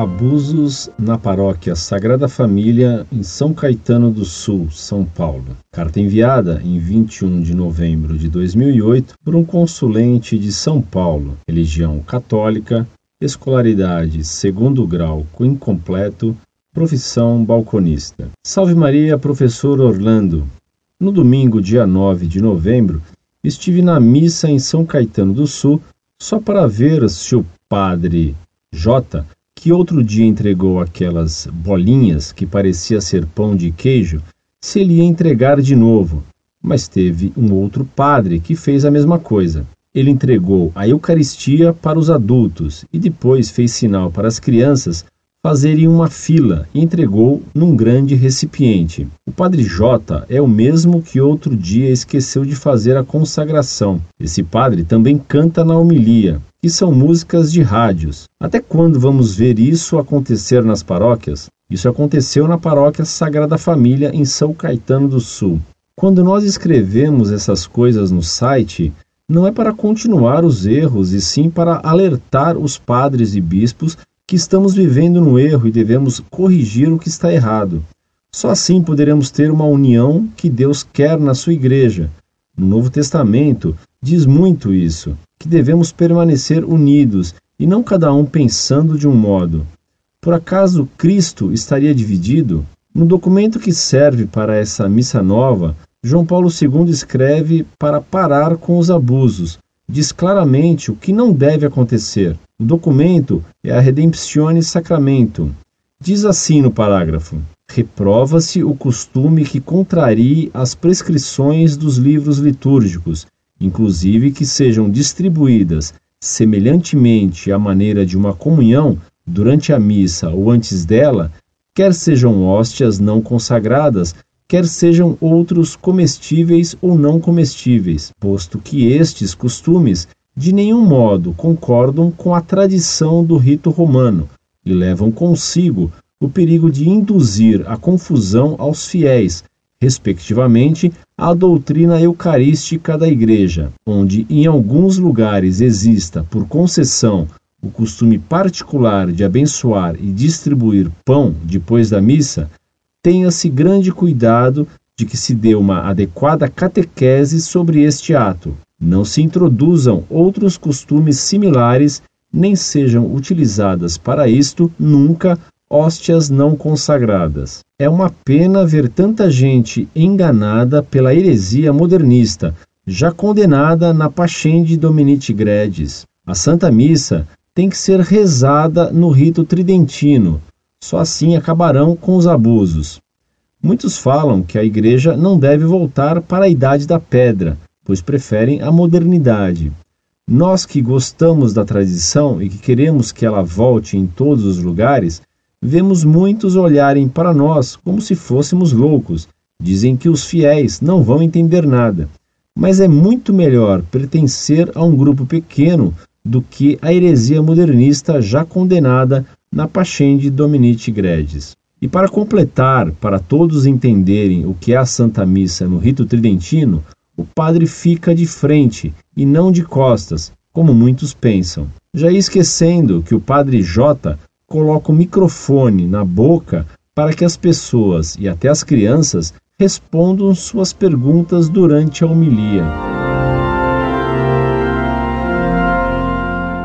abusos na paróquia Sagrada Família em São Caetano do Sul, São Paulo. Carta enviada em 21 de novembro de 2008 por um consulente de São Paulo, religião católica, escolaridade segundo grau incompleto, profissão balconista. Salve Maria, professor Orlando. No domingo, dia 9 de novembro, estive na missa em São Caetano do Sul só para ver se o padre J que outro dia entregou aquelas bolinhas que parecia ser pão de queijo, se ele ia entregar de novo. Mas teve um outro padre que fez a mesma coisa. Ele entregou a Eucaristia para os adultos e depois fez sinal para as crianças fazerem uma fila e entregou num grande recipiente. O padre J é o mesmo que outro dia esqueceu de fazer a consagração. Esse padre também canta na homilia, que são músicas de rádios. Até quando vamos ver isso acontecer nas paróquias? Isso aconteceu na paróquia Sagrada Família em São Caetano do Sul. Quando nós escrevemos essas coisas no site, não é para continuar os erros, e sim para alertar os padres e bispos que estamos vivendo no erro e devemos corrigir o que está errado. Só assim poderemos ter uma união que Deus quer na sua igreja. No Novo Testamento diz muito isso, que devemos permanecer unidos e não cada um pensando de um modo. Por acaso Cristo estaria dividido? No documento que serve para essa missa nova, João Paulo II escreve para parar com os abusos, diz claramente o que não deve acontecer. O documento é a Redemptione Sacramento. Diz assim no parágrafo: Reprova-se o costume que contrarie as prescrições dos livros litúrgicos, inclusive que sejam distribuídas semelhantemente à maneira de uma comunhão durante a missa ou antes dela, quer sejam hóstias não consagradas, quer sejam outros comestíveis ou não comestíveis, posto que estes costumes de nenhum modo concordam com a tradição do rito romano e levam consigo o perigo de induzir a confusão aos fiéis, respectivamente, à doutrina eucarística da Igreja, onde em alguns lugares exista, por concessão, o costume particular de abençoar e distribuir pão depois da missa, tenha-se grande cuidado de que se dê uma adequada catequese sobre este ato. Não se introduzam outros costumes similares, nem sejam utilizadas para isto nunca hóstias não consagradas. É uma pena ver tanta gente enganada pela heresia modernista, já condenada na Pachende Dominici Gredis. A Santa Missa tem que ser rezada no rito tridentino, só assim acabarão com os abusos. Muitos falam que a Igreja não deve voltar para a Idade da Pedra, pois preferem a modernidade. Nós que gostamos da tradição e que queremos que ela volte em todos os lugares, vemos muitos olharem para nós como se fôssemos loucos. Dizem que os fiéis não vão entender nada. Mas é muito melhor pertencer a um grupo pequeno do que a heresia modernista já condenada na Pachende Dominici Gredis. E para completar, para todos entenderem o que é a Santa Missa no rito tridentino, o padre fica de frente e não de costas, como muitos pensam. Já esquecendo que o padre J coloca o microfone na boca para que as pessoas e até as crianças respondam suas perguntas durante a homilia.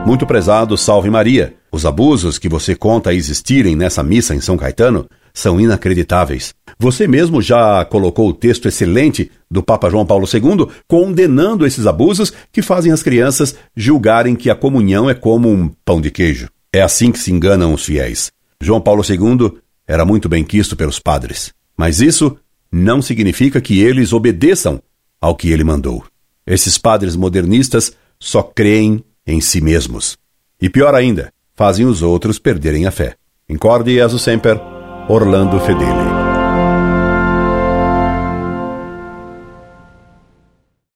Muito prezado, salve Maria. Os abusos que você conta existirem nessa missa em São Caetano são inacreditáveis. Você mesmo já colocou o texto excelente do Papa João Paulo II condenando esses abusos que fazem as crianças julgarem que a comunhão é como um pão de queijo. É assim que se enganam os fiéis. João Paulo II era muito bem quisto pelos padres, mas isso não significa que eles obedeçam ao que ele mandou. Esses padres modernistas só creem em si mesmos. E pior ainda, fazem os outros perderem a fé. Incorde Jesus Semper, Orlando Fedeli.